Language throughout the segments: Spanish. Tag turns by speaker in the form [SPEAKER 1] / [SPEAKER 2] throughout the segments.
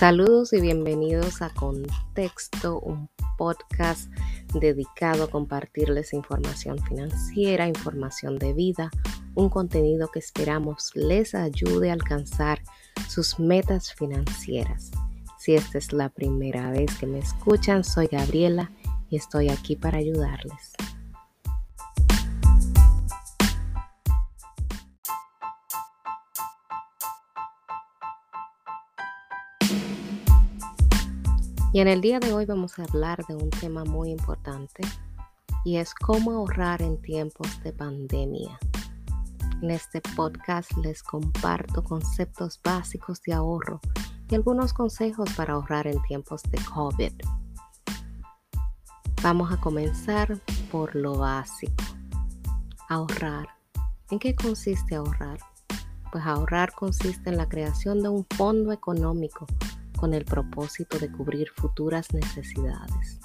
[SPEAKER 1] Saludos y bienvenidos a Contexto, un podcast dedicado a compartirles información financiera, información de vida, un contenido que esperamos les ayude a alcanzar sus metas financieras. Si esta es la primera vez que me escuchan, soy Gabriela y estoy aquí para ayudarles. Y en el día de hoy vamos a hablar de un tema muy importante y es cómo ahorrar en tiempos de pandemia. En este podcast les comparto conceptos básicos de ahorro y algunos consejos para ahorrar en tiempos de COVID. Vamos a comenzar por lo básico. Ahorrar. ¿En qué consiste ahorrar? Pues ahorrar consiste en la creación de un fondo económico con el propósito de cubrir futuras necesidades.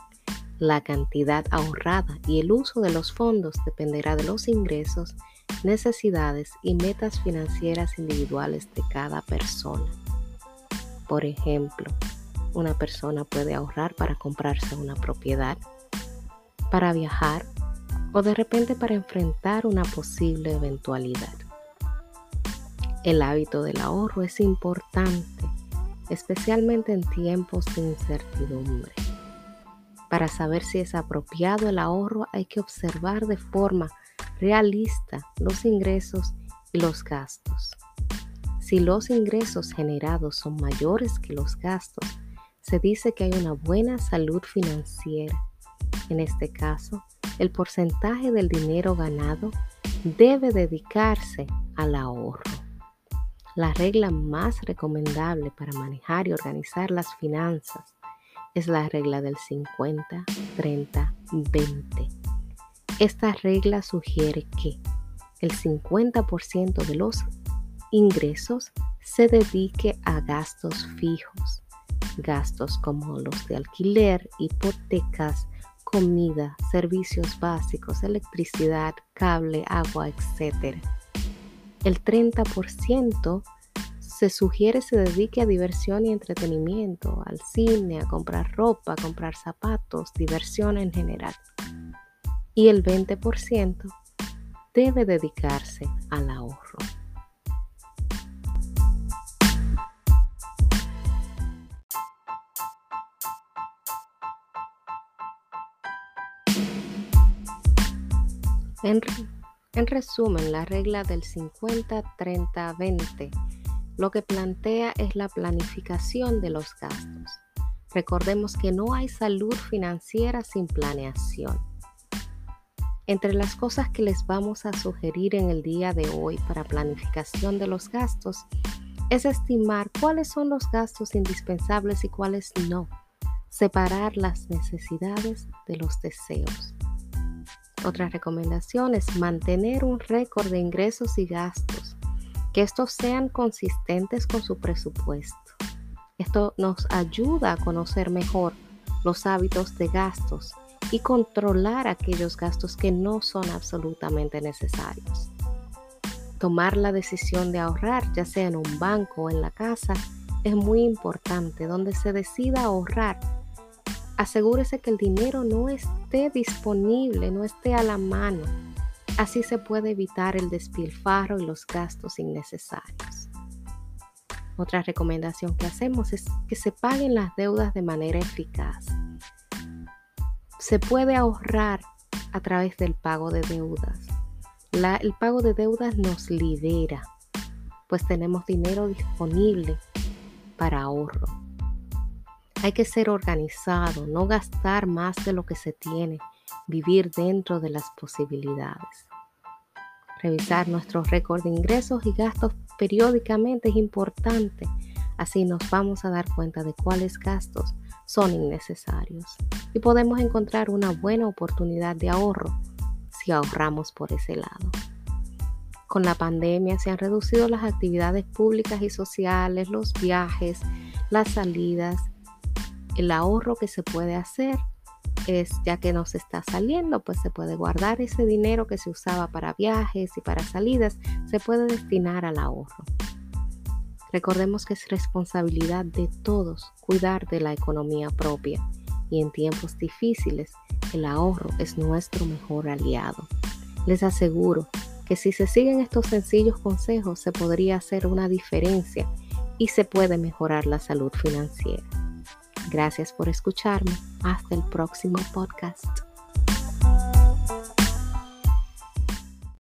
[SPEAKER 1] La cantidad ahorrada y el uso de los fondos dependerá de los ingresos, necesidades y metas financieras individuales de cada persona. Por ejemplo, una persona puede ahorrar para comprarse una propiedad, para viajar o de repente para enfrentar una posible eventualidad. El hábito del ahorro es importante especialmente en tiempos de incertidumbre. Para saber si es apropiado el ahorro hay que observar de forma realista los ingresos y los gastos. Si los ingresos generados son mayores que los gastos, se dice que hay una buena salud financiera. En este caso, el porcentaje del dinero ganado debe dedicarse al ahorro. La regla más recomendable para manejar y organizar las finanzas es la regla del 50, 30, 20. Esta regla sugiere que el 50% de los ingresos se dedique a gastos fijos, gastos como los de alquiler, hipotecas, comida, servicios básicos, electricidad, cable, agua, etc el 30% se sugiere se dedique a diversión y entretenimiento, al cine, a comprar ropa, a comprar zapatos, diversión en general. Y el 20% debe dedicarse al ahorro. En resumen, la regla del 50-30-20 lo que plantea es la planificación de los gastos. Recordemos que no hay salud financiera sin planeación. Entre las cosas que les vamos a sugerir en el día de hoy para planificación de los gastos es estimar cuáles son los gastos indispensables y cuáles no. Separar las necesidades de los deseos. Otra recomendación es mantener un récord de ingresos y gastos, que estos sean consistentes con su presupuesto. Esto nos ayuda a conocer mejor los hábitos de gastos y controlar aquellos gastos que no son absolutamente necesarios. Tomar la decisión de ahorrar, ya sea en un banco o en la casa, es muy importante. Donde se decida ahorrar, asegúrese que el dinero no esté disponible, no esté a la mano. Así se puede evitar el despilfarro y los gastos innecesarios. Otra recomendación que hacemos es que se paguen las deudas de manera eficaz. Se puede ahorrar a través del pago de deudas. el pago de deudas nos libera, pues tenemos dinero disponible para ahorro. Hay que ser organizado, no gastar más de lo que se tiene, vivir dentro de las posibilidades. Revisar nuestro récord de ingresos y gastos periódicamente es importante. Así nos vamos a dar cuenta de cuáles gastos son innecesarios y podemos encontrar una buena oportunidad de ahorro si ahorramos por ese lado. Con la pandemia se han reducido las actividades públicas y sociales, los viajes, las salidas el ahorro que se puede hacer es ya que nos está saliendo, pues se puede guardar ese dinero que se usaba para viajes y para salidas, se puede destinar al ahorro. Recordemos que es responsabilidad de todos cuidar de la economía propia y en tiempos difíciles el ahorro es nuestro mejor aliado. Les aseguro que si se siguen estos sencillos consejos se podría hacer una diferencia y se puede mejorar la salud financiera. Gracias por escucharme. Hasta el próximo podcast.